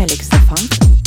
Felix the mix.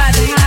What I